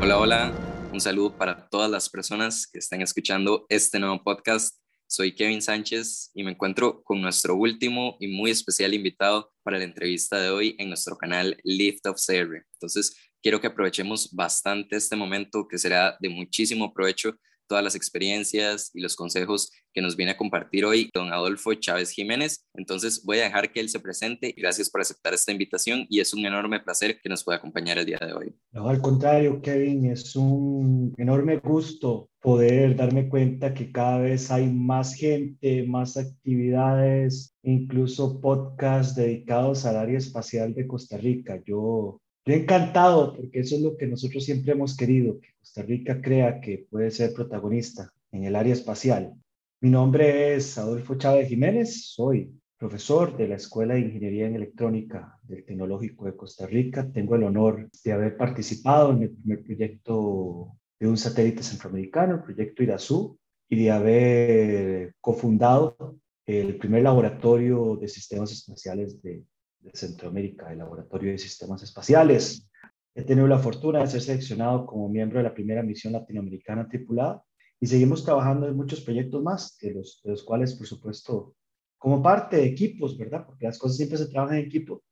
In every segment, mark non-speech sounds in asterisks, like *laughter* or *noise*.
Hola, hola. Un saludo para todas las personas que están escuchando este nuevo podcast. Soy Kevin Sánchez y me encuentro con nuestro último y muy especial invitado para la entrevista de hoy en nuestro canal Lift of Surrey. Entonces, quiero que aprovechemos bastante este momento que será de muchísimo provecho todas las experiencias y los consejos que nos viene a compartir hoy don Adolfo Chávez Jiménez. Entonces voy a dejar que él se presente. Gracias por aceptar esta invitación y es un enorme placer que nos pueda acompañar el día de hoy. No, al contrario, Kevin, es un enorme gusto poder darme cuenta que cada vez hay más gente, más actividades, incluso podcasts dedicados al área espacial de Costa Rica. Yo yo encantado, porque eso es lo que nosotros siempre hemos querido, que Costa Rica crea que puede ser protagonista en el área espacial. Mi nombre es Adolfo Chávez Jiménez, soy profesor de la Escuela de Ingeniería en Electrónica del Tecnológico de Costa Rica. Tengo el honor de haber participado en el primer proyecto de un satélite centroamericano, el proyecto IRASU, y de haber cofundado el primer laboratorio de sistemas espaciales de, de Centroamérica, el Laboratorio de Sistemas Espaciales. He tenido la fortuna de ser seleccionado como miembro de la primera misión latinoamericana tripulada y seguimos trabajando en muchos proyectos más, de los, de los cuales, por supuesto, como parte de equipos, ¿verdad? Porque las cosas siempre se trabajan en equipo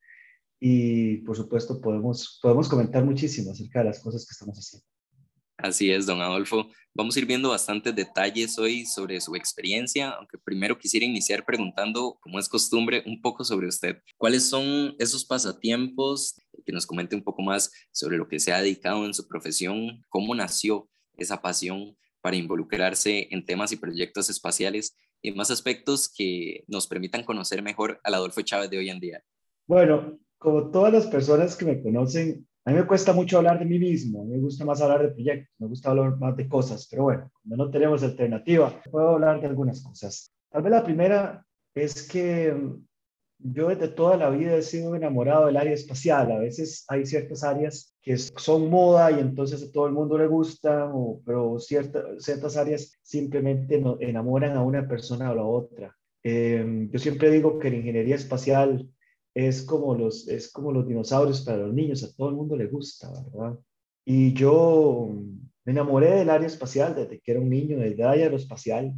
y, por supuesto, podemos, podemos comentar muchísimo acerca de las cosas que estamos haciendo. Así es, don Adolfo. Vamos a ir viendo bastantes detalles hoy sobre su experiencia, aunque primero quisiera iniciar preguntando, como es costumbre, un poco sobre usted. ¿Cuáles son esos pasatiempos? Que nos comente un poco más sobre lo que se ha dedicado en su profesión, cómo nació esa pasión para involucrarse en temas y proyectos espaciales y más aspectos que nos permitan conocer mejor al Adolfo Chávez de hoy en día. Bueno, como todas las personas que me conocen, a mí me cuesta mucho hablar de mí mismo, me gusta más hablar de proyectos, me gusta hablar más de cosas, pero bueno, cuando no tenemos alternativa, puedo hablar de algunas cosas. Tal vez la primera es que mm, yo desde toda la vida he sido enamorado del área espacial. A veces hay ciertas áreas que son moda y entonces a todo el mundo le gusta, pero ciertas ciertas áreas simplemente enamoran a una persona o a la otra. Em, yo siempre digo que la ingeniería espacial es como los, es como los dinosaurios para los niños, a todo el mundo le gusta, ¿verdad? Y yo me enamoré del área espacial desde que era un niño, del aeroespacial.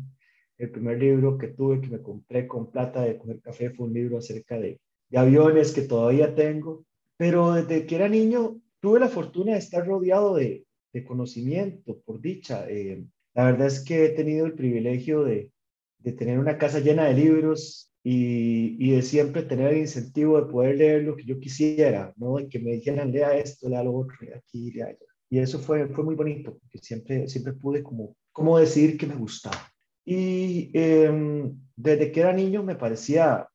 El primer libro que tuve, que me compré con plata de comer café, fue un libro acerca de, de aviones que todavía tengo. Pero desde que era niño tuve la fortuna de estar rodeado de, de conocimiento, por dicha. Eh, la verdad es que he tenido el privilegio de, de tener una casa llena de libros y, y, de siempre tener el incentivo de poder leer lo que yo quisiera, ¿no? Y que me dijeran, lea esto, lea lo otro, lea aquí, lea allá. Y eso fue, fue muy bonito, porque siempre, siempre pude como, como decir que me gustaba. Y em, desde que era niño me parecía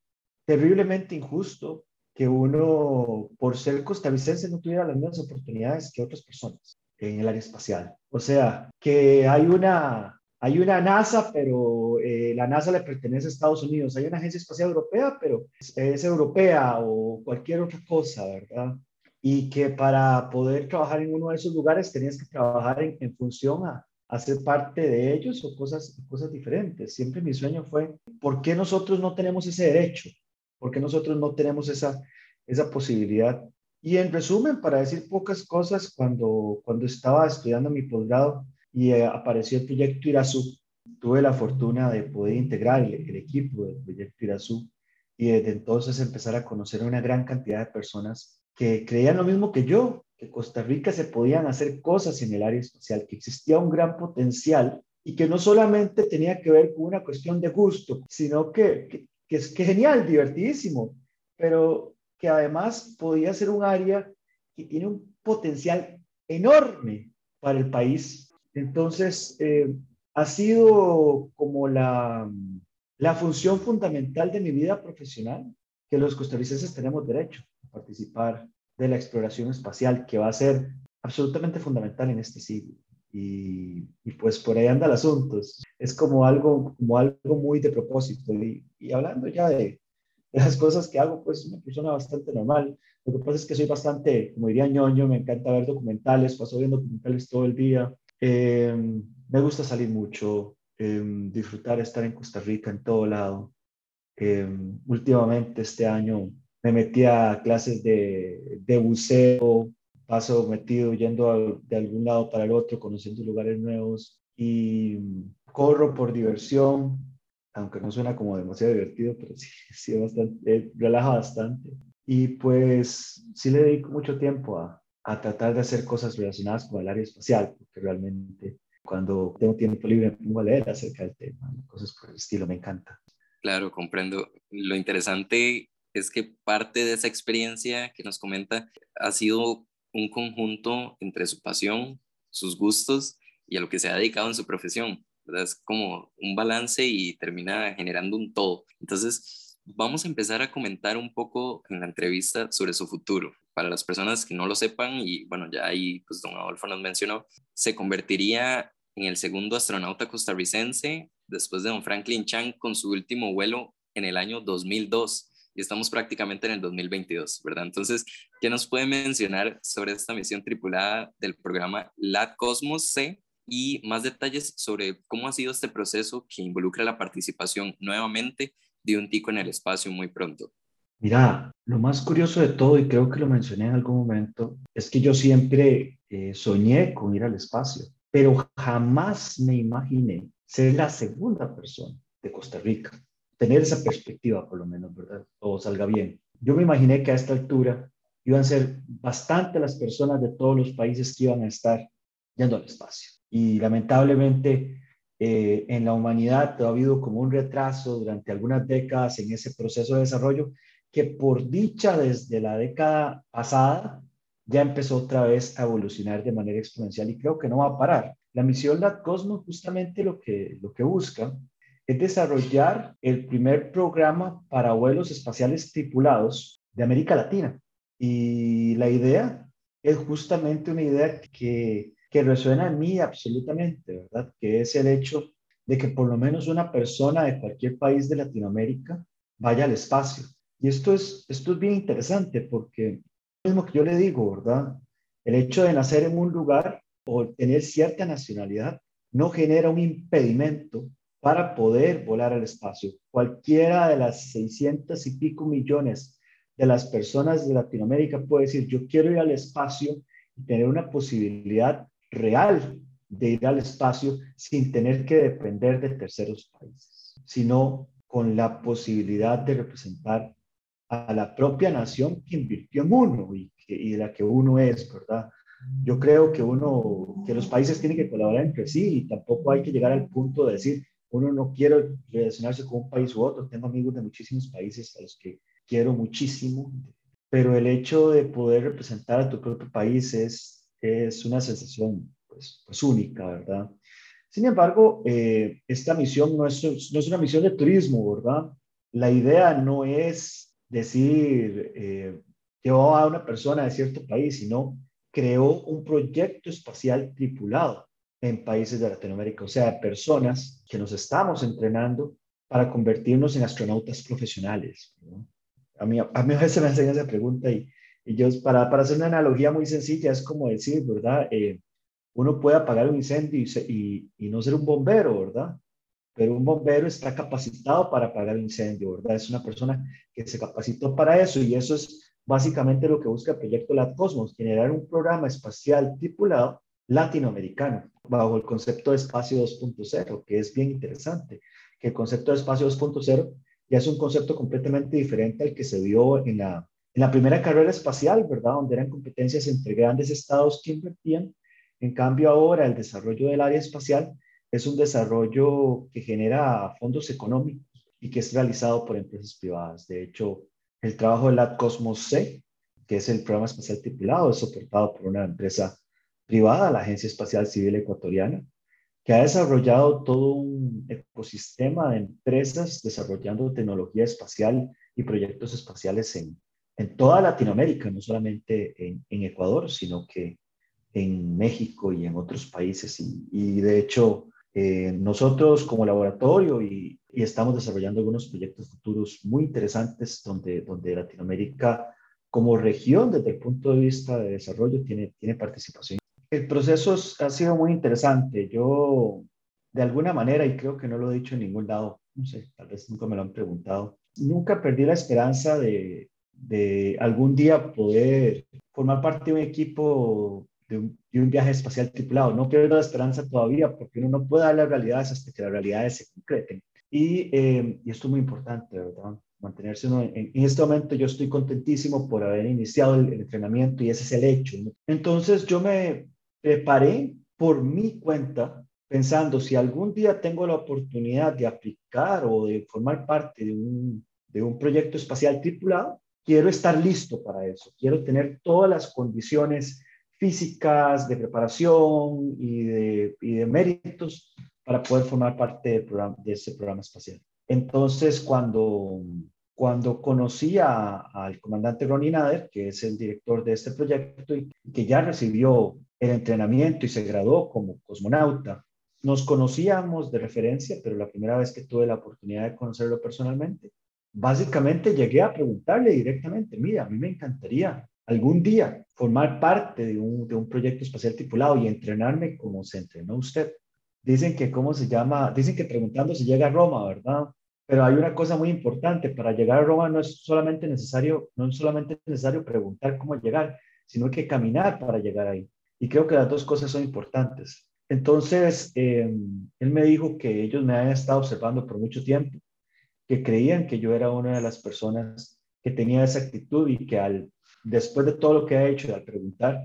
terriblemente injusto que uno, por ser costarricense, no tuviera las mismas oportunidades que otras personas en el área espacial. O sea, que hay una, hay una NASA, pero eh, la NASA le pertenece a Estados Unidos. Hay una agencia espacial europea, pero es, europea o cualquier otra cosa, ¿verdad? Y que para poder trabajar en uno de esos lugares tenías que trabajar en, función a, ser parte de ellos o cosas, cosas diferentes. Siempre mi sueño fue, ¿por qué nosotros no tenemos ese derecho? ¿Por qué nosotros no tenemos esa, esa posibilidad? Y en resumen, para decir pocas cosas, cuando, cuando estaba estudiando mi posgrado, y eh, apareció el proyecto Irazú. Tuve la fortuna de poder integrar el, equipo del proyecto Irazú y desde entonces empezar a conocer a una gran cantidad de personas que creían lo mismo que yo, que Costa Rica se podían hacer cosas en el área espacial, que existía un gran potencial y que no solamente tenía que ver con una cuestión de gusto, sino que, que, que es que genial, divertidísimo, pero que además podía ser un área que tiene un potencial enorme para el país entonces, eh, ha sido como la, la función fundamental de mi vida profesional que los costarricenses tenemos derecho a participar de la exploración espacial, que va a ser absolutamente fundamental en este siglo. Y, pues por ahí anda el asunto. Es como algo, como algo muy de propósito. Y, y hablando ya de, las cosas que hago, pues una persona bastante normal. Lo que pasa es que soy bastante, como diría ñoño, me encanta ver documentales, paso viendo documentales todo el día. Eh, me gusta salir mucho, eh, disfrutar estar en Costa Rica en todo lado. Eh, últimamente este año me metí a clases de, de buceo, paso metido yendo de algún lado para el otro, conociendo lugares nuevos y corro por diversión, aunque no suena como demasiado divertido, pero *laughs* sí, sí bastante, relaja bastante. Y pues sí le dedico mucho tiempo a, a tratar de hacer cosas relacionadas con el área espacial, porque realmente cuando tengo tiempo libre me pongo a leer acerca del tema, cosas por el estilo, me encanta. Claro, comprendo. Lo interesante es que parte de esa experiencia que nos comenta ha sido un conjunto entre su pasión, sus gustos y a lo que se ha dedicado en su profesión. ¿verdad? Es como un balance y termina generando un todo. Entonces, vamos a empezar a comentar un poco en la entrevista sobre su futuro. Para las personas que no lo sepan, y bueno, ya ahí pues don Adolfo nos mencionó, se convertiría en el segundo astronauta costarricense después de don Franklin Chang con su último vuelo en el año 2002 y estamos prácticamente en el 2022, ¿verdad? Entonces, ¿qué nos puede mencionar sobre esta misión tripulada del programa LAT Cosmos C y más detalles sobre cómo ha sido este proceso que involucra la participación nuevamente de un tico en el espacio muy pronto? Mira, lo más curioso de todo, y creo que lo mencioné en algún momento, es que yo siempre eh, soñé con ir al espacio, pero jamás me imaginé ser la segunda persona de Costa Rica tener esa perspectiva, por lo menos, ¿verdad? Todo salga bien. Yo me imaginé que a esta altura iban a ser bastante las personas de todos los países que iban a estar yendo al espacio. Y lamentablemente eh, en la humanidad ha habido como un retraso durante algunas décadas en ese proceso de desarrollo que por dicha desde la década pasada ya empezó otra vez a evolucionar de manera exponencial y creo que no va a parar. La misión LAT Cosmos justamente lo que, lo que busca es desarrollar el primer programa para vuelos espaciales tripulados de América Latina. Y la idea es justamente una idea que, que resuena en mí absolutamente, ¿verdad? Que es el hecho de que por lo menos una persona de cualquier país de Latinoamérica vaya al espacio. Y esto es, esto es bien interesante porque, lo mismo que yo le digo, ¿verdad? El hecho de nacer en un lugar o tener cierta nacionalidad no genera un impedimento para poder volar al espacio. Cualquiera de las 600 y pico millones de las personas de Latinoamérica puede decir, yo quiero ir al espacio y tener una posibilidad real de ir al espacio sin tener que depender de terceros países, sino con la posibilidad de representar a la propia nación que invirtió en uno y, de la que uno es, ¿verdad? Yo creo que uno, que los países tienen que colaborar entre sí y tampoco hay que llegar al punto de decir, uno no quiere relacionarse con un país u otro. Tengo amigos de muchísimos países a los que quiero muchísimo, pero el hecho de poder representar a tu propio país es, es una sensación pues, pues única, ¿verdad? Sin embargo, eh, esta misión no es, no es una misión de turismo, ¿verdad? La idea no es decir, eh, llevó a una persona de cierto país, sino creó un proyecto espacial tripulado en países de Latinoamérica, o sea, personas que nos estamos entrenando para convertirnos en astronautas profesionales. A, mí, a mí a veces me hacen esa pregunta y, y yo, para, para hacer una analogía muy sencilla, es como decir, ¿verdad? Eh, uno puede apagar un incendio y, y, no ser un bombero, ¿verdad? Pero un bombero está capacitado para apagar un incendio, ¿verdad? Es una persona que se capacitó para eso y eso es básicamente lo que busca el proyecto LAT Cosmos, generar un programa espacial tripulado latinoamericano bajo el concepto de espacio 2.0, que es bien interesante, que el concepto de espacio 2.0 ya es un concepto completamente diferente al que se dio en la, en la primera carrera espacial, ¿verdad? Donde eran competencias entre grandes estados que invertían. En cambio, ahora el desarrollo del área espacial es un desarrollo que genera fondos económicos y que es realizado por empresas privadas. De hecho, el trabajo de la Cosmos C, que es el programa espacial tripulado, es soportado por una empresa privada, la Agencia Espacial Civil Ecuatoriana, que ha desarrollado todo un ecosistema de empresas desarrollando tecnología espacial y proyectos espaciales en, en toda Latinoamérica, no solamente en, Ecuador, sino que en México y en otros países. Y de hecho, eh, nosotros como laboratorio y, y estamos desarrollando algunos proyectos futuros muy interesantes donde, donde Latinoamérica como región desde el punto de vista de desarrollo tiene, tiene participación. El proceso ha sido muy interesante. Yo, de alguna manera, y creo que no lo he dicho en ningún lado, no sé, tal vez nunca me lo han preguntado, nunca perdí la esperanza de, de algún día poder formar parte de un equipo de un, viaje espacial tripulado. No pierdo la esperanza todavía porque uno no puede dar las realidades hasta que las realidades se concreten. Y, eh, y esto es muy importante, ¿verdad? mantenerse en, en, este momento yo estoy contentísimo por haber iniciado el, entrenamiento y ese es el hecho. Entonces yo me preparé por mi cuenta pensando si algún día tengo la oportunidad de aplicar o de formar parte de un, de un proyecto espacial tripulado, quiero estar listo para eso, quiero tener todas las condiciones físicas, de preparación y de, méritos para poder formar parte de, ese programa espacial. Entonces, cuando, cuando conocí al comandante Ronnie Nader, que es el director de este proyecto y que ya recibió el entrenamiento y se graduó como cosmonauta, nos conocíamos de referencia, pero la primera vez que tuve la oportunidad de conocerlo personalmente, básicamente llegué a preguntarle directamente, mira, a mí me encantaría algún día formar parte de un, de un proyecto espacial tripulado y entrenarme como se entrenó usted. Dicen que, ¿cómo se llama? Dicen que preguntando si llega a Roma, ¿verdad? Pero hay una cosa muy importante, para llegar a Roma no es solamente necesario, no es solamente necesario preguntar cómo llegar, sino que caminar para llegar ahí. Y creo que las dos cosas son importantes. Entonces, em, él me dijo que ellos me habían estado observando por mucho tiempo, que creían que yo era una de las personas que tenía esa actitud y que al, después de todo lo que he hecho y al preguntar,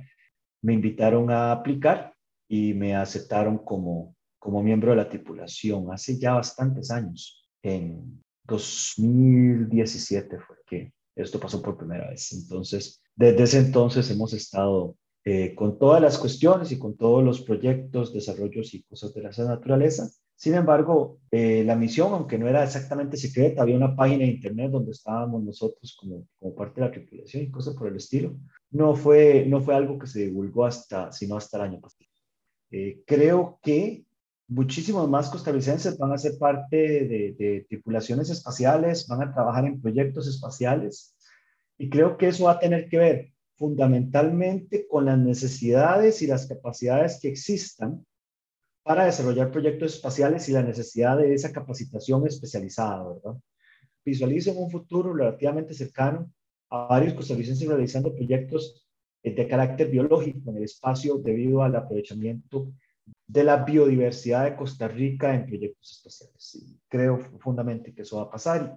me invitaron a aplicar y me aceptaron como, como miembro de la tripulación hace ya bastantes años en 2017 fue que esto pasó por primera vez. Entonces, desde ese entonces hemos estado eh, con todas las cuestiones y con todos los proyectos, desarrollos y cosas de esa naturaleza. Sin embargo, eh, la misión, aunque no era exactamente secreta, había una página de internet donde estábamos nosotros como, parte de la tripulación y cosas por el estilo. No fue, no fue algo que se divulgó hasta, sino hasta el año pasado. Eh, creo que muchísimos más costarricenses van a ser parte de, tripulaciones espaciales, van a trabajar en proyectos espaciales y creo que eso va a tener que ver fundamentalmente con las necesidades y las capacidades que existan para desarrollar proyectos espaciales y la necesidad de esa capacitación especializada, ¿verdad? Visualicen un futuro relativamente cercano a varios costarricenses realizando proyectos de carácter biológico en el espacio debido al aprovechamiento de la biodiversidad de Costa Rica en proyectos espaciales. creo profundamente que eso va a pasar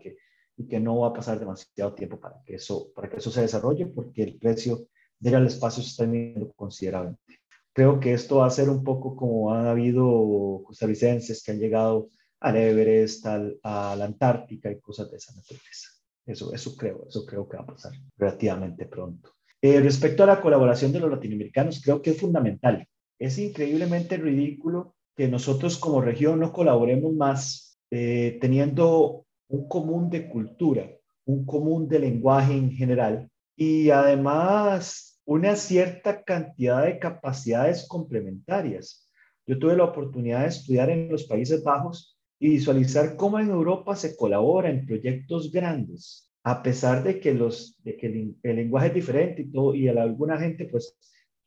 y que, no va a pasar demasiado tiempo para que, eso, se desarrolle porque el precio de ir al espacio se está viendo considerablemente. Creo que esto va a ser un poco como han habido costarricenses que han llegado al Everest, al, a la Antártica y cosas de esa naturaleza. Eso, eso creo, eso creo que va a pasar relativamente pronto. Eh, respecto a la colaboración de los latinoamericanos, creo que es fundamental es increíblemente ridículo que nosotros como región no colaboremos más eh, teniendo un común de cultura, un común de lenguaje en general y además una cierta cantidad de capacidades complementarias. Yo tuve la oportunidad de estudiar en los Países Bajos y visualizar cómo en Europa se colabora en proyectos grandes, a pesar de que, los, de que el, lenguaje es diferente y, todo, y a alguna gente pues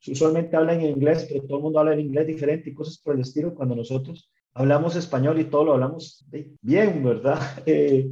usualmente hablan en inglés, pero todo el mundo habla en inglés diferente y cosas por el estilo, cuando nosotros hablamos español y todo lo hablamos bien, ¿verdad? *laughs* Eh,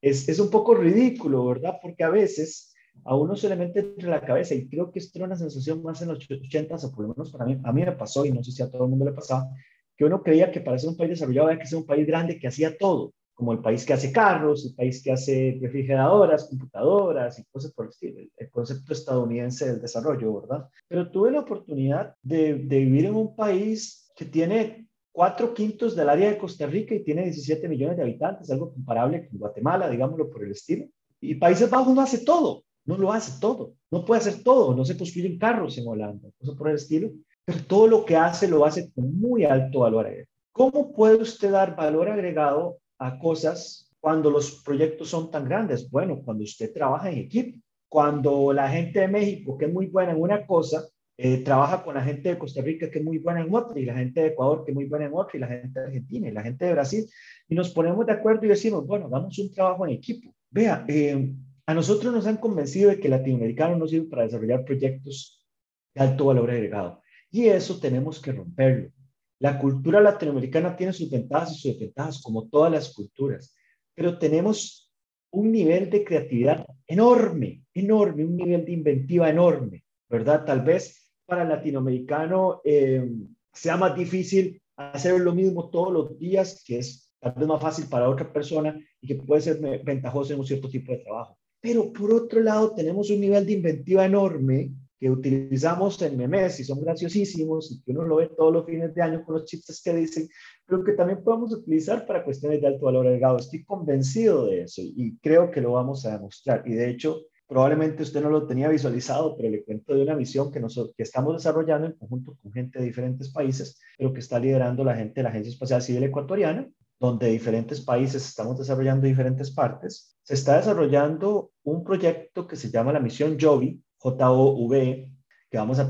es, es, un poco ridículo, ¿verdad? Porque a veces a uno se le mete entre la cabeza y creo que esto era una sensación más en los 80 o por lo menos para mí, a mí me pasó y no sé si a todo el mundo le pasaba, que uno creía que para ser un país desarrollado había que ser un país grande que hacía todo como el país que hace carros, el país que hace refrigeradoras, computadoras y cosas por el estilo, el concepto estadounidense del desarrollo, ¿verdad? Pero tuve la oportunidad de, de vivir en un país que tiene cuatro quintos del área de Costa Rica y tiene 17 millones de habitantes, algo comparable con Guatemala, digámoslo por el estilo. Y Países Bajos no hace todo, no lo hace todo, no puede hacer todo, no se construyen carros en Holanda, cosas por el estilo, pero todo lo que hace lo hace con muy alto valor agregado. ¿Cómo puede usted dar valor agregado a cosas cuando los proyectos son tan grandes? Bueno, cuando usted trabaja en equipo, cuando la gente de México, que es muy buena en una cosa, eh, trabaja con la gente de Costa Rica, que es muy buena en otra, y la gente de Ecuador, que es muy buena en otra, y la gente de Argentina, y la gente de Brasil, y nos ponemos de acuerdo y decimos, bueno, hagamos un trabajo en equipo. Vea, eh, a nosotros nos han convencido de que latinoamericano no sirve para desarrollar proyectos de alto valor agregado. Y eso tenemos que romperlo. La cultura latinoamericana tiene sus ventajas y sus desventajas, como todas las culturas, pero tenemos un nivel de creatividad enorme, enorme, un nivel de inventiva enorme, ¿verdad? Tal vez para el latinoamericano eh, sea más difícil hacer lo mismo todos los días, que es tal vez más fácil para otra persona y que puede ser ventajoso en un cierto tipo de trabajo. Pero por otro lado, tenemos un nivel de inventiva enorme que utilizamos en memes y son graciosísimos y que uno lo ve todos los fines de año con los chistes que dicen, pero que también podemos utilizar para cuestiones de alto valor agregado. Estoy convencido de eso y creo que lo vamos a demostrar. Y de hecho, probablemente usted no lo tenía visualizado, pero le cuento de una misión que, nosotros, que estamos desarrollando en conjunto con gente de diferentes países, pero que está liderando la gente de la Agencia Espacial Civil Ecuatoriana donde diferentes países estamos desarrollando diferentes partes, se está desarrollando un proyecto que se llama la misión JOVI, J-O-V, que vamos, a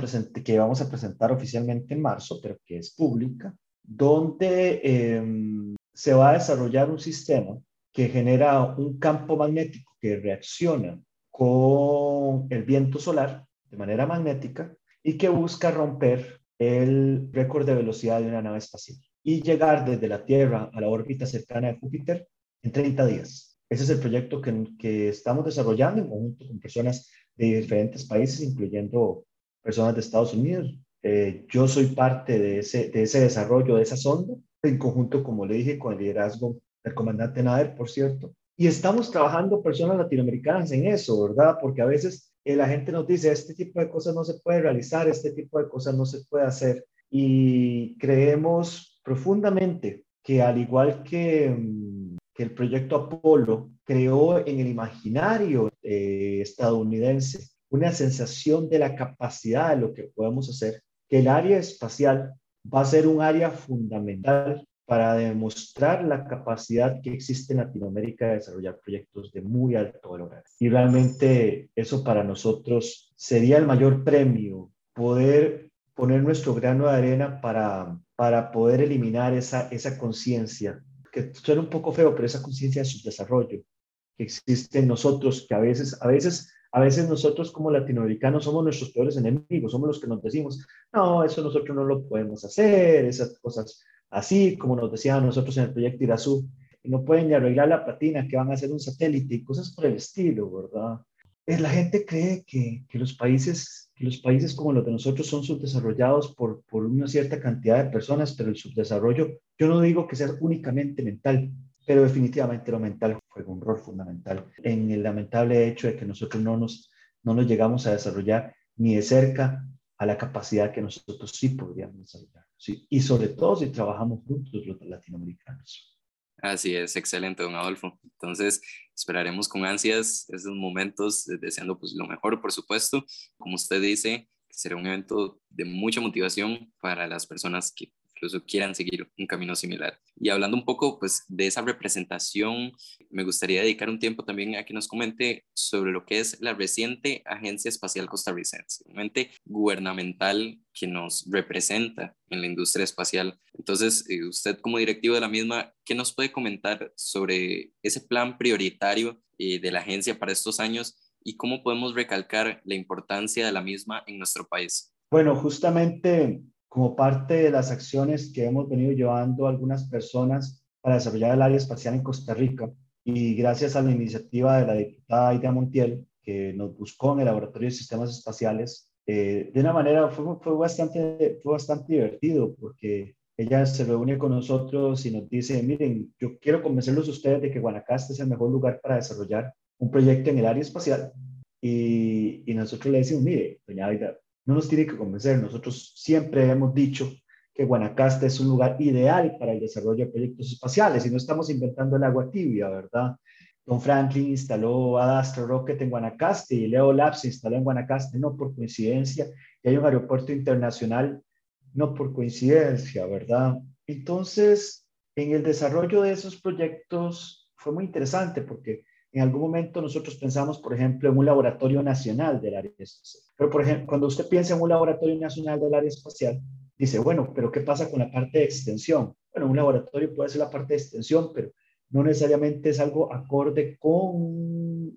presentar oficialmente en marzo, pero que es pública, donde em, se va a desarrollar un sistema que genera un campo magnético que reacciona con el viento solar de manera magnética y que busca romper el récord de velocidad de una nave espacial y llegar desde la Tierra a la órbita cercana de Júpiter en 30 días. Ese es el proyecto que, que estamos desarrollando en conjunto con personas de diferentes países, incluyendo personas de Estados Unidos. Eh, yo soy parte de ese, de ese desarrollo, de esa sonda, en conjunto, como le dije, con el liderazgo del comandante Nader, por cierto. Y estamos trabajando personas latinoamericanas en eso, ¿verdad? Porque a veces eh, la gente nos dice, este tipo de cosas no se puede realizar, este tipo de cosas no se puede hacer. Y creemos profundamente que al igual que, mm, que el proyecto Apolo creó en el imaginario eh, estadounidense una sensación de la capacidad de lo que podemos hacer, que el área espacial va a ser un área fundamental para demostrar la capacidad que existe en Latinoamérica de desarrollar proyectos de muy alto valor. Y realmente eso para nosotros sería el mayor premio, poder poner nuestro grano de arena para para poder eliminar esa, esa conciencia, que suena un poco feo, pero esa conciencia de subdesarrollo que existe en nosotros, que a veces, a veces, a veces nosotros como latinoamericanos somos nuestros peores enemigos, somos los que nos decimos, no, eso nosotros no lo podemos hacer, esas cosas así, como nos decían nosotros en el proyecto Irazú, y no pueden ni arreglar la patina, que van a hacer un satélite y cosas por el estilo, ¿verdad? la gente cree que, que, los países, los países como los de nosotros son subdesarrollados por, por una cierta cantidad de personas, pero el subdesarrollo, yo no digo que sea únicamente mental, pero definitivamente lo mental juega un rol fundamental en el lamentable hecho de que nosotros no nos, no nos llegamos a desarrollar ni de cerca a la capacidad que nosotros sí podríamos desarrollar. ¿sí? Y sobre todo si trabajamos juntos los latinoamericanos. Así es, excelente, don Adolfo. Entonces, esperaremos con ansias esos momentos, eh, deseando pues lo mejor, por supuesto. Como usted dice, será un evento de mucha motivación para las personas que incluso quieran seguir un camino similar. Y hablando un poco pues de esa representación, me gustaría dedicar un tiempo también a que nos comente sobre lo que es la reciente Agencia Espacial Costarricense, un ente gubernamental que nos representa en la industria espacial. Entonces, eh, usted como directivo de la misma, ¿qué nos puede comentar sobre ese plan prioritario eh, de la agencia para estos años y cómo podemos recalcar la importancia de la misma en nuestro país? Bueno, justamente como parte de las acciones que hemos venido llevando algunas personas para desarrollar el área espacial en Costa Rica y gracias a la iniciativa de la diputada Aida Montiel, que nos buscó en el Laboratorio de Sistemas Espaciales, eh, de una manera fue, fue, bastante, fue bastante divertido porque ella se reúne con nosotros y nos dice, miren, yo quiero convencerlos a ustedes de que Guanacaste es el mejor lugar para desarrollar un proyecto en el área espacial. Y, y nosotros le decimos, mire, doña Aida, no nos tiene que convencer. Nosotros siempre hemos dicho que Guanacaste es un lugar ideal para el desarrollo de proyectos espaciales y no estamos inventando el agua tibia, ¿verdad? Don Franklin instaló Adastra Rocket en Guanacaste y Leo Labs se instaló en Guanacaste, no por coincidencia, y hay un aeropuerto internacional, no por coincidencia, ¿verdad? Entonces, en el desarrollo de esos proyectos fue muy interesante porque en algún momento nosotros pensamos, por ejemplo, en un laboratorio nacional del área espacial. Pero, por ejemplo, cuando usted piensa en un laboratorio nacional del área espacial, dice, bueno, pero ¿qué pasa con la parte de extensión? bueno, un laboratorio puede ser la parte de extensión, pero no necesariamente es algo acorde con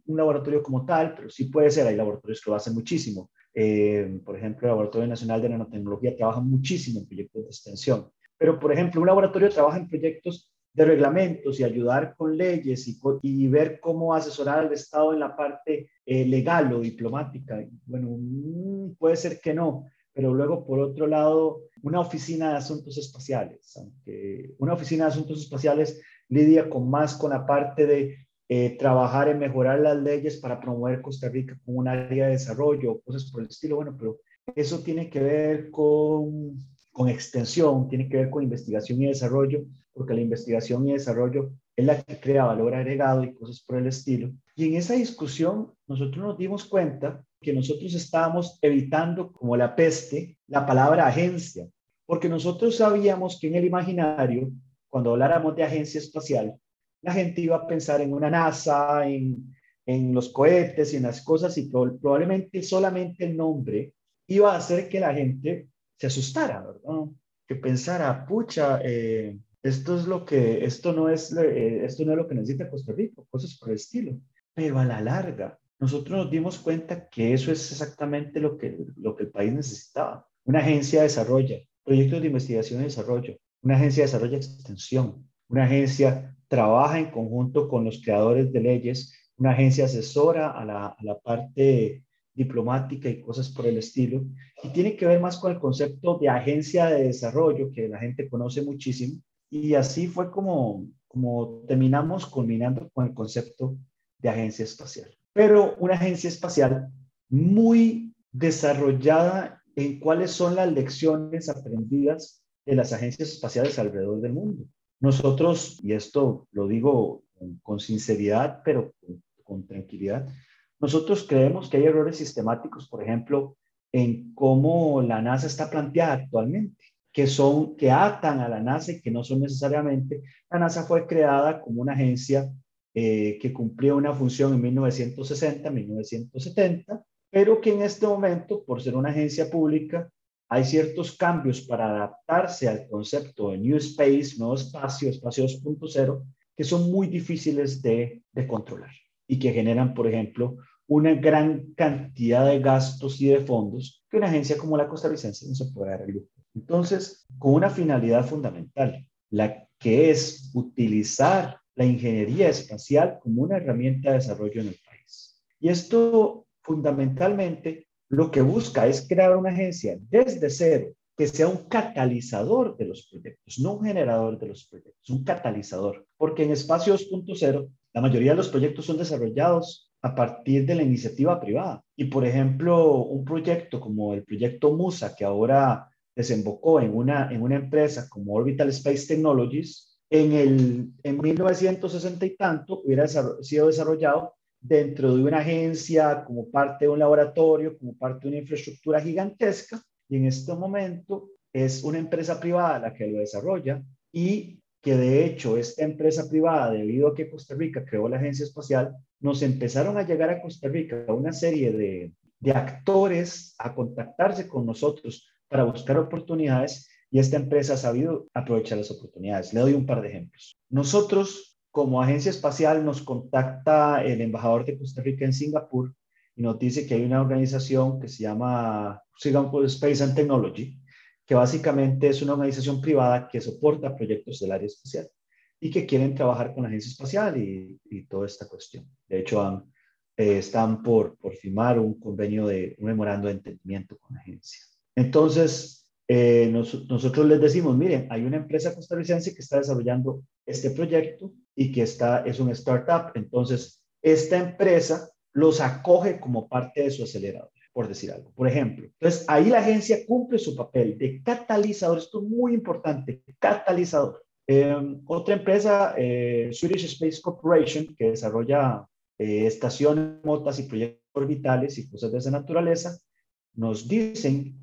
un laboratorio como tal, pero sí puede ser, hay laboratorios que lo hacen muchísimo. Eh, por ejemplo, el Laboratorio Nacional de Nanotecnología trabaja muchísimo en proyectos de extensión, pero por ejemplo, un laboratorio trabaja en proyectos de reglamentos y ayudar con leyes y, y ver cómo asesorar al Estado en la parte eh, legal o diplomática. Bueno, mm, puede ser que no, pero luego por otro lado, una oficina de asuntos espaciales, aunque una oficina de asuntos espaciales lidia con más con la parte de eh, trabajar en mejorar las leyes para promover Costa Rica como un área de desarrollo, cosas por el estilo, bueno, pero eso tiene que ver con, con extensión, tiene que ver con investigación y desarrollo, porque la investigación y desarrollo es la que crea valor agregado y cosas por el estilo. Y en esa discusión nosotros nos dimos cuenta que nosotros estábamos evitando como la peste la palabra agencia, porque nosotros sabíamos que en el imaginario, cuando habláramos de agencia espacial, la gente iba a pensar en una NASA, en, en los cohetes y en las cosas y probablemente solamente el nombre iba a hacer que la gente se asustara, ¿verdad? Que pensara, pucha, eh, esto es lo que, esto no es, eh, esto no es lo que necesita Costa Rica, cosas por el estilo. Pero a la larga, nosotros nos dimos cuenta que eso es exactamente lo que, lo que el país necesitaba. Una agencia desarrolla proyectos de investigación y desarrollo, una agencia desarrolla extensión, una agencia trabaja en conjunto con los creadores de leyes, una agencia asesora a la, a la parte diplomática y cosas por el estilo. Y tiene que ver más con el concepto de agencia de desarrollo, que la gente conoce muchísimo, y así fue como, terminamos culminando con el concepto de agencia espacial. Pero una agencia espacial muy desarrollada en cuáles son las lecciones aprendidas de las agencias espaciales alrededor del mundo. Nosotros, y esto lo digo con, sinceridad, pero con tranquilidad, nosotros creemos que hay errores sistemáticos, por ejemplo, en cómo la NASA está planteada actualmente que son, que atan a la NASA y que no son necesariamente. La NASA fue creada como una agencia eh, que cumplía una función en 1960, 1970, pero que en este momento, por ser una agencia pública, hay ciertos cambios para adaptarse al concepto de New Space, nuevo espacio, espacio 2.0, que son muy difíciles de, de controlar y que generan, por ejemplo, una gran cantidad de gastos y de fondos que una agencia como la costarricense no se puede dar el lujo entonces, con una finalidad fundamental, la que es utilizar la ingeniería espacial como una herramienta de desarrollo en el país. Y esto fundamentalmente lo que busca es crear una agencia desde cero que sea un catalizador de los proyectos, no un generador de los proyectos, un catalizador, porque en Espacio 2.0 la mayoría de los proyectos son desarrollados a partir de la iniciativa privada. Y por ejemplo, un proyecto como el proyecto MUSA, que ahora desembocó en una, en una empresa como Orbital Space Technologies, en, el, en 1960 y tanto hubiera sido desarrollado dentro de una agencia, como parte de un laboratorio, como parte de una infraestructura gigantesca, y en este momento es una empresa privada la que lo desarrolla y que de hecho esta empresa privada, debido a que Costa Rica creó la agencia espacial, nos empezaron a llegar a Costa Rica una serie de, de actores a contactarse con nosotros para buscar oportunidades y esta empresa ha sabido aprovechar las oportunidades. Le doy un par de ejemplos. Nosotros, como agencia espacial, nos contacta el embajador de Costa Rica en Singapur y nos dice que hay una organización que se llama Singapore Space and Technology, que básicamente es una organización privada que soporta proyectos del área espacial y que quieren trabajar con la agencia espacial y, toda esta cuestión. De hecho, eh, están por, por firmar un convenio de un memorando de entendimiento con la agencia. Entonces, eh, nosotros les decimos, miren, hay una empresa costarricense que está desarrollando este proyecto y que está, es un startup. Entonces, esta empresa los acoge como parte de su acelerador, por decir algo. Por ejemplo, entonces ahí la agencia cumple su papel de catalizador. Esto es muy importante, catalizador. Em, otra empresa, eh, Swedish Space Corporation, que desarrolla eh, estaciones, motas y proyectos orbitales y cosas de esa naturaleza, nos dicen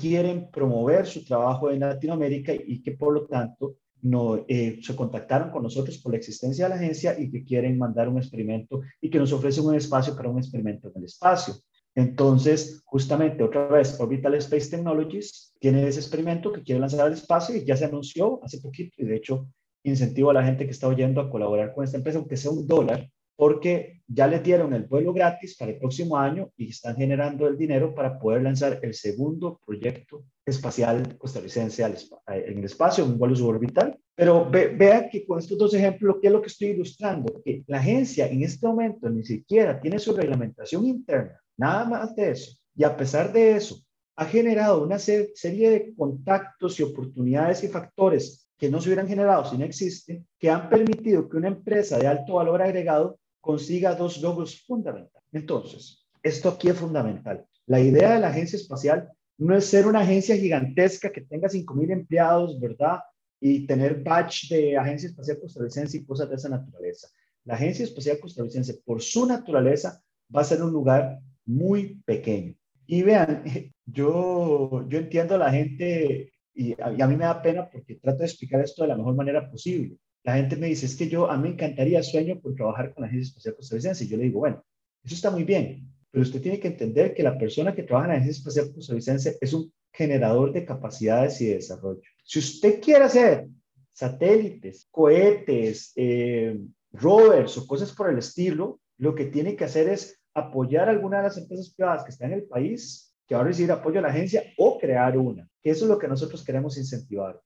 quieren promover su trabajo en Latinoamérica y que por lo tanto no, eh, se contactaron con nosotros por la existencia de la agencia y que quieren mandar un experimento y que nos ofrecen un espacio para un experimento en el espacio. Entonces, justamente otra vez, Orbital Space Technologies tiene ese experimento que quiere lanzar al espacio y ya se anunció hace poquito y de hecho incentivo a la gente que está oyendo a colaborar con esta empresa, aunque sea un dólar, porque ya le dieron el vuelo gratis para el próximo año y están generando el dinero para poder lanzar el segundo proyecto espacial costarricense en el espacio, un vuelo suborbital. Pero vea que con estos dos ejemplos, ¿qué es lo que estoy ilustrando? Que la agencia en este momento ni siquiera tiene su reglamentación interna, nada más de eso. Y a pesar de eso, ha generado una serie de contactos y oportunidades y factores que no se hubieran generado si no existe, que han permitido que una empresa de alto valor agregado consiga dos logros fundamentales. Entonces, esto aquí es fundamental. La idea de la agencia espacial no es ser una agencia gigantesca que tenga 5.000 empleados, ¿verdad? Y tener batch de agencia espacial costarricense y cosas de esa naturaleza. La agencia espacial costarricense, por su naturaleza, va a ser un lugar muy pequeño. Y vean, *laughs* yo, yo entiendo a la gente y a, y a, mí me da pena porque trato de explicar esto de la mejor manera posible la gente me dice, es que yo, a mí me encantaría, sueño por trabajar con la Agencia Espacial Costarricense. Y yo le digo, bueno, eso está muy bien, pero usted tiene que entender que la persona que trabaja en la Agencia Espacial Costarricense es un generador de capacidades y de desarrollo. Si usted quiere hacer satélites, cohetes, eh, rovers o cosas por el estilo, lo que tiene que hacer es apoyar a alguna de las empresas privadas que están en el país, que va a recibir apoyo a la agencia, o crear una, eso es lo que nosotros queremos incentivar.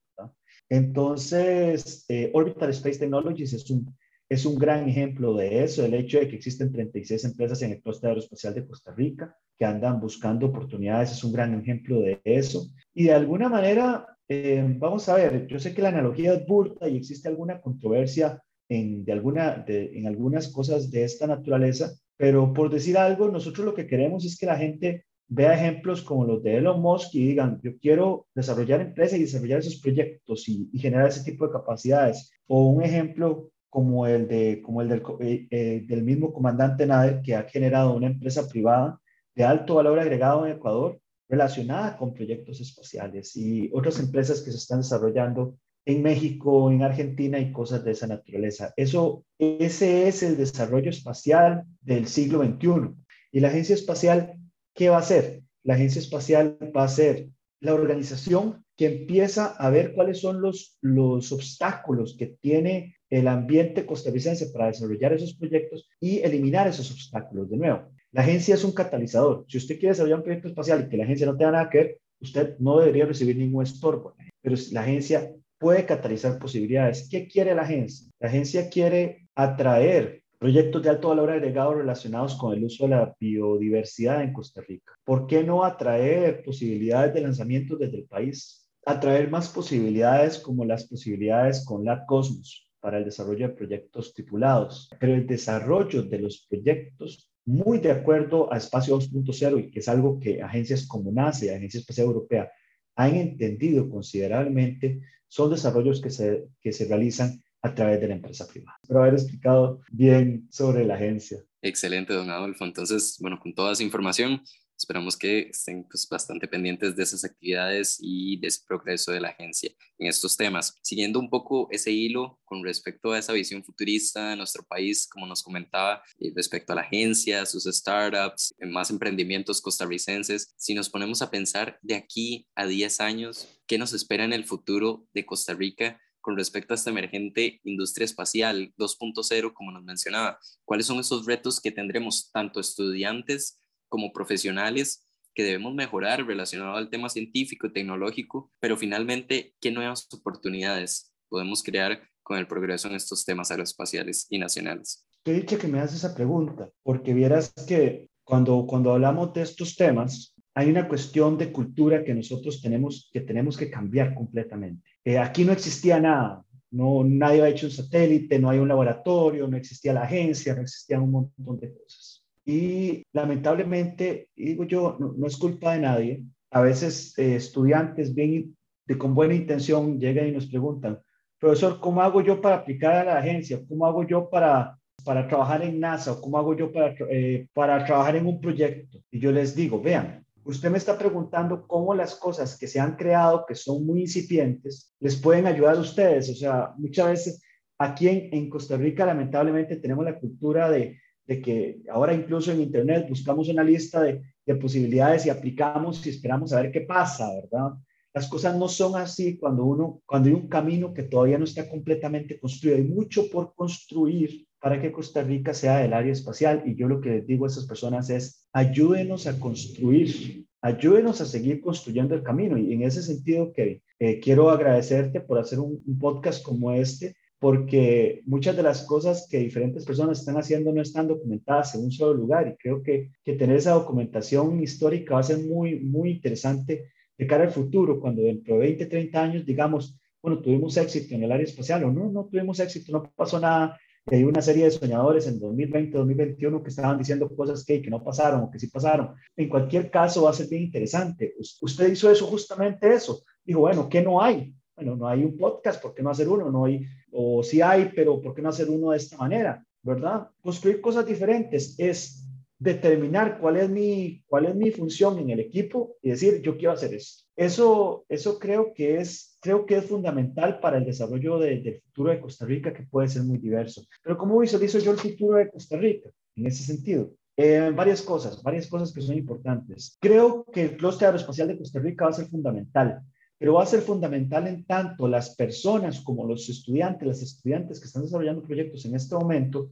Entonces, eh, Orbital Space Technologies es un, es un gran ejemplo de eso, el hecho de que existen 36 empresas en el clúster aeroespacial de Costa Rica que andan buscando oportunidades, es un gran ejemplo de eso. Y de alguna manera, eh, vamos a ver, yo sé que la analogía es burda y existe alguna controversia en, de alguna, en algunas cosas de esta naturaleza, pero por decir algo, nosotros lo que queremos es que la gente vea ejemplos como los de Elon Musk y digan, yo quiero desarrollar empresas y desarrollar esos proyectos y, generar ese tipo de capacidades. O un ejemplo como el, de, como el del, eh, eh, del mismo comandante Nader, que ha generado una empresa privada de alto valor agregado en Ecuador relacionada con proyectos espaciales y otras empresas que se están desarrollando en México, en Argentina y cosas de esa naturaleza. Eso, ese es el desarrollo espacial del siglo XXI. Y la Agencia Espacial ¿qué va a hacer? La agencia espacial va a ser la organización que empieza a ver cuáles son los, los obstáculos que tiene el ambiente costarricense para desarrollar esos proyectos y eliminar esos obstáculos. De nuevo, la agencia es un catalizador. Si usted quiere desarrollar un proyecto espacial y que la agencia no tenga nada que ver, usted no debería recibir ningún estorbo. Pero la agencia puede catalizar posibilidades. ¿Qué quiere la agencia? La agencia quiere atraer proyectos de alto valor agregado relacionados con el uso de la biodiversidad en Costa Rica. ¿Por qué no atraer posibilidades de lanzamiento desde el país? Atraer más posibilidades como las posibilidades con la Cosmos para el desarrollo de proyectos tripulados, pero el desarrollo de los proyectos muy de acuerdo a Espacio 2.0 y que es algo que agencias como NASA y Agencia Espacial Europea han entendido considerablemente, son desarrollos que se, que se realizan a través de la empresa privada. Espero haber explicado bien sobre la agencia. Excelente, don Adolfo. Entonces, bueno, con toda esa información, esperamos que estén pues, bastante pendientes de esas actividades y de ese progreso de la agencia en estos temas. Siguiendo un poco ese hilo con respecto a esa visión futurista de nuestro país, como nos comentaba, eh, respecto a la agencia, sus startups, más emprendimientos costarricenses, si nos ponemos a pensar de aquí a 10 años, ¿qué nos espera en el futuro de Costa Rica? Con respecto a esta emergente industria espacial 2.0, como nos mencionaba? ¿Cuáles son esos retos que tendremos tanto estudiantes como profesionales que debemos mejorar relacionado al tema científico y tecnológico? Pero finalmente, ¿qué nuevas oportunidades podemos crear con el progreso en estos temas aeroespaciales y nacionales? Qué dicho que me haces esa pregunta, porque vieras que cuando, cuando hablamos de estos temas, hay una cuestión de cultura que nosotros tenemos que, tenemos que cambiar completamente. Eh, aquí no existía nada, no, nadie había hecho un satélite, no hay un laboratorio, no existía la agencia, no existían un montón de cosas. Y lamentablemente, digo yo, no, es culpa de nadie. A veces eh, estudiantes bien de, con buena intención llegan y nos preguntan, profesor, ¿cómo hago yo para aplicar a la agencia? ¿Cómo hago yo para, para trabajar en NASA? ¿Cómo hago yo para, eh, para trabajar en un proyecto? Y yo les digo, vean, Usted me está preguntando cómo las cosas que se han creado, que son muy incipientes, les pueden ayudar a ustedes. O sea, muchas veces aquí en, Costa Rica lamentablemente tenemos la cultura de, que ahora incluso en Internet buscamos una lista de de posibilidades y aplicamos y esperamos a ver qué pasa, ¿verdad? Las cosas no son así cuando uno, cuando hay un camino que todavía no está completamente construido. Hay mucho por construir para que Costa Rica sea del área espacial. Y yo lo que les digo a esas personas es, ayúdenos a construir, ayúdenos a seguir construyendo el camino. Y en ese sentido, Kevin, eh, quiero agradecerte por hacer un, un podcast como este, porque muchas de las cosas que diferentes personas están haciendo no están documentadas en un solo lugar y creo que, que tener esa documentación histórica va a ser muy, muy interesante de cara al futuro, cuando dentro de 20, 30 años digamos, bueno, tuvimos éxito en el área espacial o no, no tuvimos éxito, no pasó nada. Hay una serie de soñadores en 2020, 2021 que estaban diciendo cosas que, que no pasaron o que sí pasaron. En cualquier caso, va a ser bien interesante. Usted hizo eso, justamente eso. Dijo, bueno, ¿qué no hay? Bueno, no hay un podcast, ¿por qué no hacer uno? No hay, o sí hay, pero ¿por qué no hacer uno de esta manera? ¿Verdad? Construir cosas diferentes es determinar cuál es mi, cuál es mi función en el equipo y decir, yo quiero hacer eso. Eso, eso creo, que es, creo que es fundamental para el desarrollo del futuro de Costa Rica, que puede ser muy diverso. Pero ¿cómo visualizo yo el futuro de Costa Rica en ese sentido? Eh, varias cosas, varias cosas que son importantes. Creo que el clúster aeroespacial de Costa Rica va a ser fundamental pero va a ser fundamental en tanto las personas como los estudiantes, las estudiantes que están desarrollando proyectos en este momento,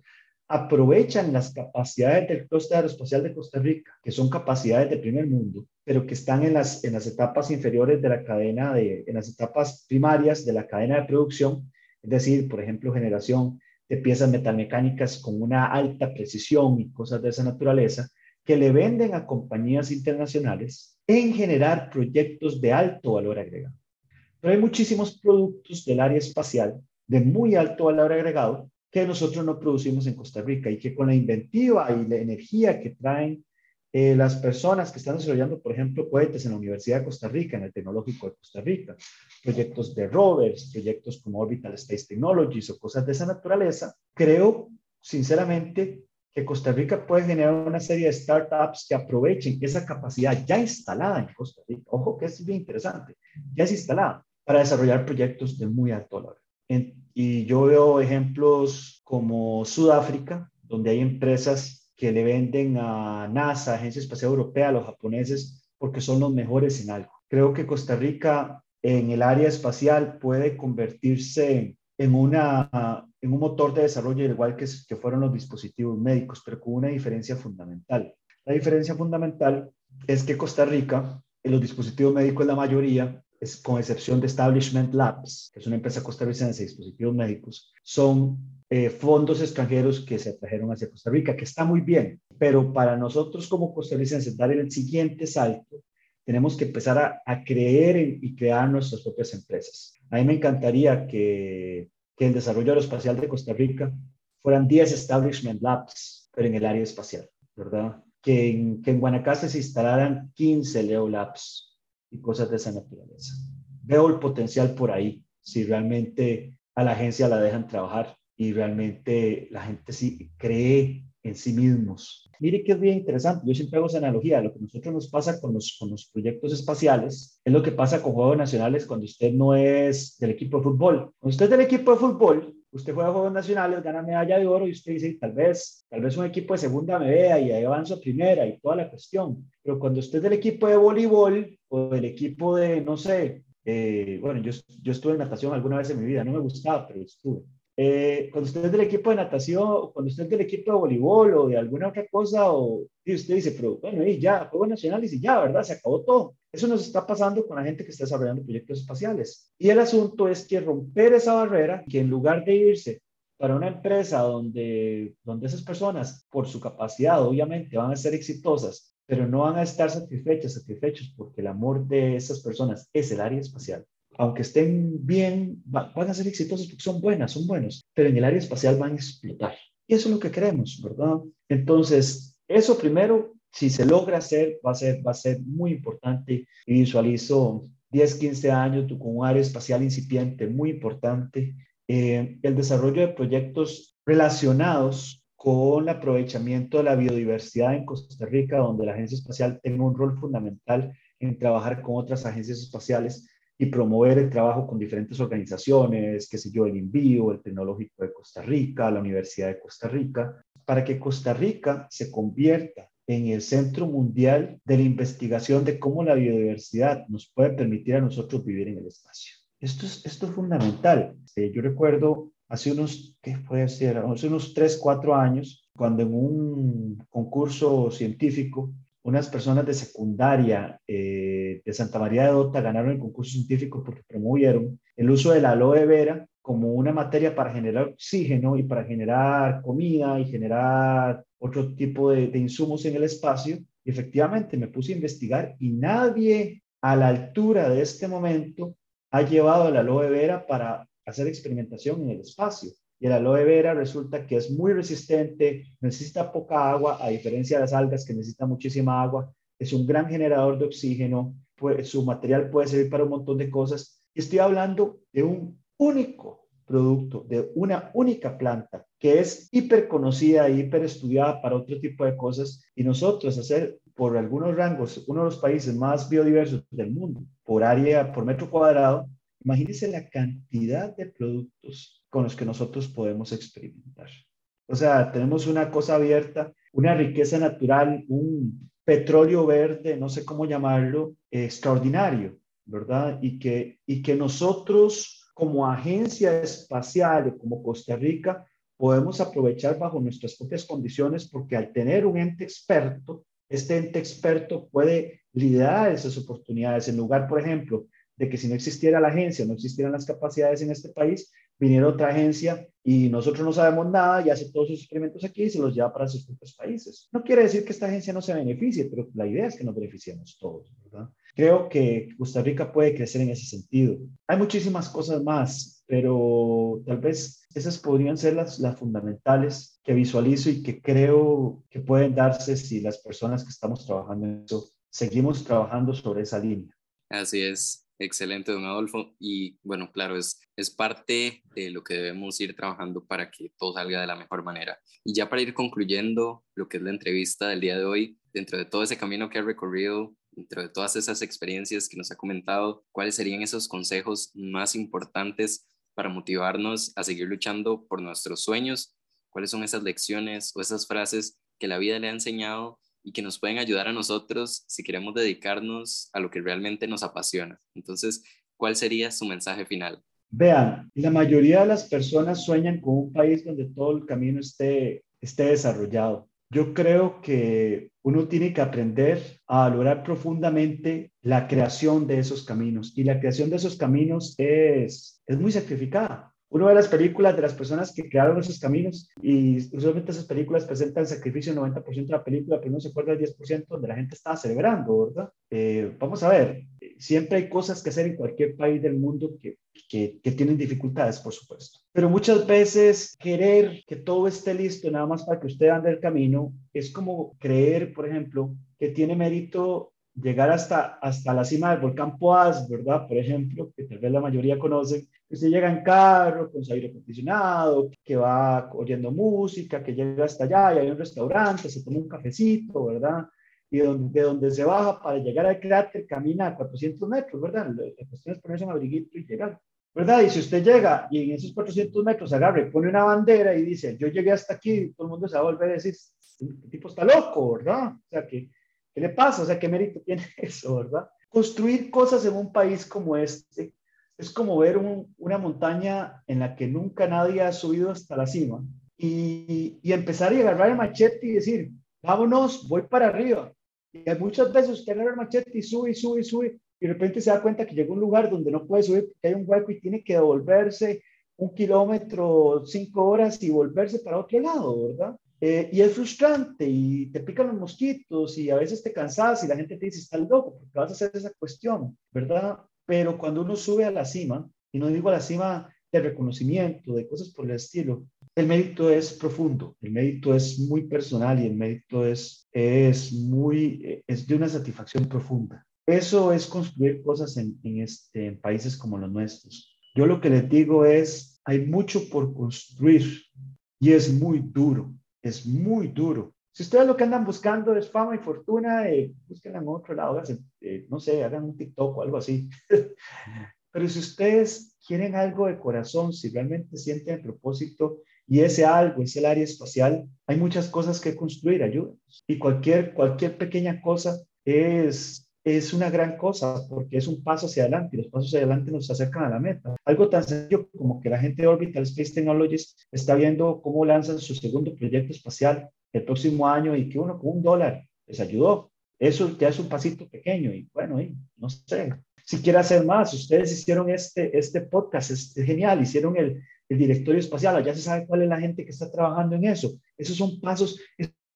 aprovechan las capacidades del clúster aeroespacial de Costa Rica, que son capacidades de primer mundo, pero que están en las, en las etapas inferiores de la cadena, de, en las etapas primarias de la cadena de producción, es decir, por ejemplo, generación de piezas metalmecánicas con una alta precisión y cosas de esa naturaleza, que le venden a compañías internacionales en generar proyectos de alto valor agregado. Pero hay muchísimos productos del área espacial de muy alto valor agregado que nosotros no producimos en Costa Rica y que con la inventiva y la energía que traen eh, las personas que están desarrollando, por ejemplo, cohetes en la Universidad de Costa Rica, en el Tecnológico de Costa Rica, proyectos de rovers, proyectos como Orbital Space Technologies o cosas de esa naturaleza, creo sinceramente que Costa Rica puede generar una serie de startups que aprovechen esa capacidad ya instalada en Costa Rica. Ojo que es bien interesante, ya es instalada para desarrollar proyectos de muy alto valor. Y yo veo ejemplos como Sudáfrica, donde hay empresas que le venden a NASA, Agencia Espacial Europea, a los japoneses, porque son los mejores en algo. Creo que Costa Rica en el área espacial puede convertirse en una en un motor de desarrollo igual que, que fueron los dispositivos médicos, pero con una diferencia fundamental. La diferencia fundamental es que Costa Rica, en los dispositivos médicos la mayoría, con excepción de Establishment Labs, que es una empresa costarricense de dispositivos médicos, son eh, fondos extranjeros que se trajeron hacia Costa Rica, que está muy bien, pero para nosotros como costarricenses dar el siguiente salto, tenemos que empezar a, creer y crear nuestras propias empresas. A mí me encantaría que que el desarrollo aeroespacial de Costa Rica fueran 10 establishment labs, pero en el área espacial, ¿verdad? Que en Guanacaste se instalaran 15 Leo Labs y cosas de esa naturaleza. Veo el potencial por ahí, si realmente a la agencia la dejan trabajar y realmente la gente sí cree en sí mismos. Mire que es bien interesante, yo siempre hago esa analogía, lo que nosotros nos pasa con los, con los proyectos espaciales es lo que pasa con Juegos Nacionales cuando usted no es del equipo de fútbol. Cuando usted es del equipo de fútbol, usted juega Juegos Nacionales, gana medalla de oro y usted dice, tal vez, tal vez un equipo de segunda me vea y ahí avanzo a primera y toda la cuestión. Pero cuando usted es del equipo de voleibol o del equipo de, no sé, eh, bueno, yo, yo estuve en natación alguna vez en mi vida, no me gustaba, pero estuve. Eh, cuando usted es del equipo de natación, cuando usted es del equipo de voleibol o de alguna otra cosa, o y usted dice, pero bueno, y ya, Juegos Nacionales y ya, ¿verdad? Se acabó todo. Eso nos está pasando con la gente que está desarrollando proyectos espaciales. Y el asunto es que romper esa barrera, que en lugar de irse para una empresa donde, donde esas personas, por su capacidad, obviamente, van a ser exitosas, pero no van a estar satisfechas, satisfechos, porque el amor de esas personas es el área espacial aunque estén bien, van a ser exitosos porque son buenas, son buenos, pero en el área espacial van a explotar. Y eso es lo que queremos, ¿verdad? Entonces, eso primero, si se logra hacer, va a ser, va a ser muy importante. Y visualizo 10, 15 años con un área espacial incipiente, muy importante. Eh, el desarrollo de proyectos relacionados con el aprovechamiento de la biodiversidad en Costa Rica, donde la Agencia Espacial tenga un rol fundamental en trabajar con otras agencias espaciales y promover el trabajo con diferentes organizaciones, qué sé yo, el Envío, el Tecnológico de Costa Rica, la Universidad de Costa Rica, para que Costa Rica se convierta en el centro mundial de la investigación de cómo la biodiversidad nos puede permitir a nosotros vivir en el espacio. Esto es, esto es fundamental. Eh, yo recuerdo hace unos, ¿qué ser? Hace unos 3, 4 años, cuando en un concurso científico, unas personas de secundaria eh, de Santa María de Dota ganaron el concurso científico porque promovieron el uso de la aloe vera como una materia para generar oxígeno y para generar comida y generar otro tipo de, de insumos en el espacio. Y efectivamente me puse a investigar y nadie a la altura de este momento ha llevado la aloe vera para hacer experimentación en el espacio. Y el aloe vera resulta que es muy resistente, necesita poca agua, a diferencia de las algas que necesitan muchísima agua. Es un gran generador de oxígeno, pues, su material puede servir para un montón de cosas. Estoy hablando de un único producto, de una única planta que es hiper conocida, hiper estudiada para otro tipo de cosas. Y nosotros hacer por algunos rangos uno de los países más biodiversos del mundo, por área, por metro cuadrado, Imagínense la cantidad de productos con los que nosotros podemos experimentar. O sea, tenemos una cosa abierta, una riqueza natural, un petróleo verde, no sé cómo llamarlo, extraordinario, ¿verdad? Y que, y que nosotros como agencia espacial, como Costa Rica, podemos aprovechar bajo nuestras propias condiciones porque al tener un ente experto, este ente experto puede liderar esas oportunidades en lugar, por ejemplo, de que si no existiera la agencia, no existieran las capacidades en este país, viniera otra agencia y nosotros no sabemos nada y hace todos sus experimentos aquí y se los lleva para sus propios países. No quiere decir que esta agencia no se beneficie, pero la idea es que nos beneficiemos todos, ¿verdad? Creo que Costa Rica puede crecer en ese sentido. Hay muchísimas cosas más, pero tal vez esas podrían ser las, las fundamentales que visualizo y que creo que pueden darse si las personas que estamos trabajando en eso seguimos trabajando sobre esa línea. Así es. Excelente, don Adolfo. Y bueno, claro, es, es parte de lo que debemos ir trabajando para que todo salga de la mejor manera. Y ya para ir concluyendo lo que es la entrevista del día de hoy, dentro de todo ese camino que ha recorrido, dentro de todas esas experiencias que nos ha comentado, ¿cuáles serían esos consejos más importantes para motivarnos a seguir luchando por nuestros sueños? ¿Cuáles son esas lecciones o esas frases que la vida le ha enseñado y que nos pueden ayudar a nosotros si queremos dedicarnos a lo que realmente nos apasiona. Entonces, ¿cuál sería su mensaje final? Vean, la mayoría de las personas sueñan con un país donde todo el camino esté, esté desarrollado. Yo creo que uno tiene que aprender a valorar profundamente la creación de esos caminos y la creación de esos caminos es, es muy sacrificada uno ve las películas de las personas que crearon esos caminos y usualmente esas películas presentan sacrificio 90% de la película, pero no se acuerda del 10% donde la gente estaba celebrando, ¿verdad? Eh, vamos a ver, siempre hay cosas que hacer en cualquier país del mundo que, que, que, tienen dificultades, por supuesto. Pero muchas veces querer que todo esté listo nada más para que usted ande el camino es como creer, por ejemplo, que tiene mérito llegar hasta, hasta la cima del volcán Poás, ¿verdad? Por ejemplo, que tal vez la mayoría conocen, que se llega en carro con su aire acondicionado, que va oyendo música, que llega hasta allá y hay un restaurante, se toma un cafecito, ¿verdad? Y donde, de donde se baja para llegar al cráter camina a 400 metros, ¿verdad? La cuestión es ponerse un abriguito y llegar. ¿verdad? Y si usted llega y en esos 400 metros agarra y pone una bandera y dice, yo llegué hasta aquí, todo el mundo se va a volver a decir, este tipo está loco, ¿verdad? O sea, que ¿Qué le pasa? O sea, ¿qué mérito tiene *laughs* eso, verdad? Construir cosas en un país como este es como ver una montaña en la que nunca nadie ha subido hasta la cima y, empezar a agarrar el machete y decir, vámonos, voy para arriba. Y muchas veces usted agarra el machete y sube sube sube y de repente se da cuenta que llega a un lugar donde no puede subir porque hay un hueco y tiene que devolverse un kilómetro, cinco horas y volverse para otro lado, ¿verdad? Eh, y es frustrante y te pican los mosquitos y a veces te cansas y la gente te dice, estás loco, porque vas a hacer esa cuestión, ¿verdad? Pero cuando uno sube a la cima, y no digo a la cima de reconocimiento, de cosas por el estilo, el mérito es profundo, el mérito es muy personal y el mérito es, es, muy, es de una satisfacción profunda. Eso es construir cosas en, en, este, en países como los nuestros. Yo lo que les digo es, hay mucho por construir y es muy duro es muy duro. Si ustedes lo que andan buscando es fama y fortuna, eh, busquen en otro lado, eh, no sé, hagan un TikTok o algo así. *laughs* Pero si ustedes quieren algo de corazón, si realmente sienten el propósito Y ese algo es el área espacial. Hay muchas cosas que construir, ayúdenos. Y cualquier, cualquier pequeña cosa es es una gran cosa porque es un paso hacia adelante y los pasos hacia adelante nos acercan a la meta. Algo tan sencillo como que la gente de Orbital Space Technologies está viendo cómo lanzan su segundo proyecto espacial el próximo año y que uno con un dólar les ayudó. Eso ya es un pasito pequeño y bueno, y no sé. Si quiere hacer más, ustedes hicieron este, este podcast, es, genial, hicieron el, el directorio espacial, ya se sabe cuál es la gente que está trabajando en eso. Esos son pasos,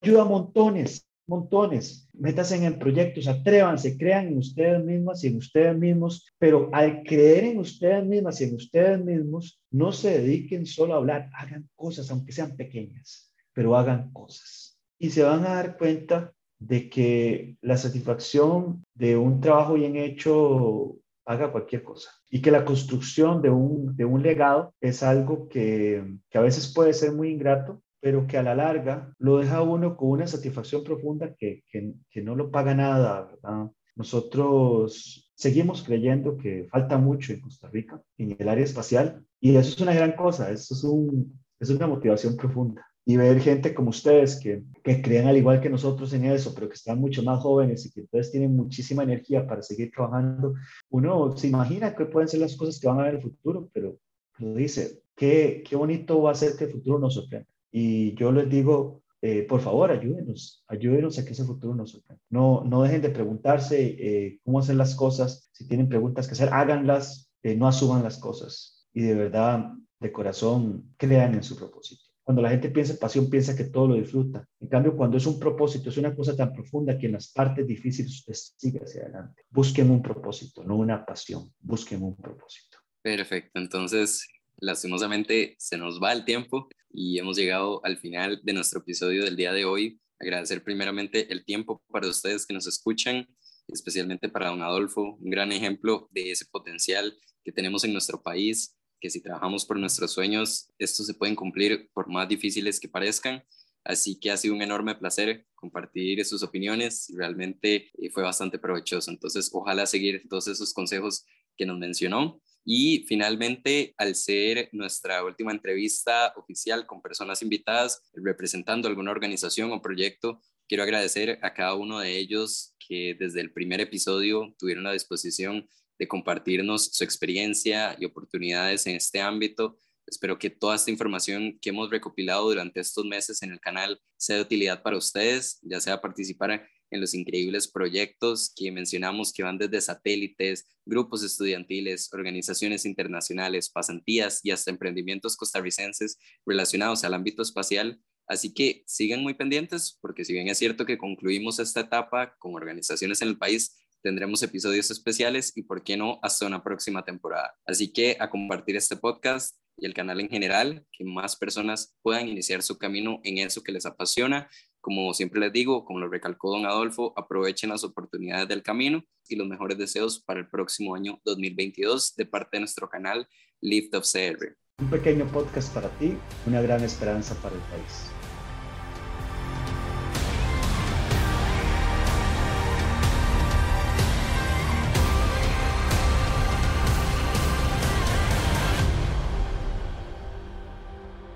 ayuda a montones montones. Métanse en proyectos, atrévanse, crean en ustedes mismas y en ustedes mismos, pero al creer en ustedes mismas y en ustedes mismos, no se dediquen solo a hablar, hagan cosas, aunque sean pequeñas, pero hagan cosas. Y se van a dar cuenta de que la satisfacción de un trabajo bien hecho haga cualquier cosa y que la construcción de un, de un legado es algo que, que a veces puede ser muy ingrato, pero que a la larga lo deja uno con una satisfacción profunda que, que, no lo paga nada, ¿verdad? Nosotros seguimos creyendo que falta mucho en Costa Rica, en el área espacial, y eso es una gran cosa, eso es, un, es una motivación profunda. Y ver gente como ustedes que, que creen al igual que nosotros en eso, pero que están mucho más jóvenes y que entonces tienen muchísima energía para seguir trabajando, uno se imagina que pueden ser las cosas que van a ver en el futuro, pero lo dice, qué, qué bonito va a ser que el futuro nos sorprenda. Y yo les digo, eh, por favor, ayúdenos, ayúdenos a que ese futuro nos sorprenda. No, no dejen de preguntarse eh, cómo hacer las cosas. Si tienen preguntas que hacer, háganlas, eh, no asuman las cosas. Y de verdad, de corazón, crean en su propósito. Cuando la gente piensa en pasión, piensa que todo lo disfruta. En cambio, cuando es un propósito, es una cosa tan profunda que en las partes difíciles usted sigue hacia adelante. Busquen un propósito, no una pasión. Busquen un propósito. Perfecto. Entonces, lastimosamente se nos va el tiempo y hemos llegado al final de nuestro episodio del día de hoy. Agradecer primeramente el tiempo para ustedes que nos escuchan, especialmente para don Adolfo, un gran ejemplo de ese potencial que tenemos en nuestro país, que si trabajamos por nuestros sueños, estos se pueden cumplir por más difíciles que parezcan. Así que ha sido un enorme placer compartir sus opiniones y realmente eh, fue bastante provechoso. Entonces, ojalá seguir todos esos consejos que nos mencionó y finalmente, al ser nuestra última entrevista oficial con personas invitadas representando alguna organización o proyecto, quiero agradecer a cada uno de ellos que desde el primer episodio tuvieron la disposición de compartirnos su experiencia y oportunidades en este ámbito. Espero que toda esta información que hemos recopilado durante estos meses en el canal sea de utilidad para ustedes, ya sea participar en los increíbles proyectos que mencionamos que van desde satélites, grupos estudiantiles, organizaciones internacionales, pasantías y hasta emprendimientos costarricenses relacionados al ámbito espacial. Así que sigan muy pendientes porque si bien es cierto que concluimos esta etapa con organizaciones en el país, tendremos episodios especiales y, por qué no, hasta una próxima temporada. Así que a compartir este podcast y el canal en general, que más personas puedan iniciar su camino en eso que les apasiona como siempre les digo, como lo recalcó don Adolfo, aprovechen las oportunidades del camino y los mejores deseos para el próximo año 2022 de parte de nuestro canal Lift of CR. Un pequeño podcast para ti, una gran esperanza para el país.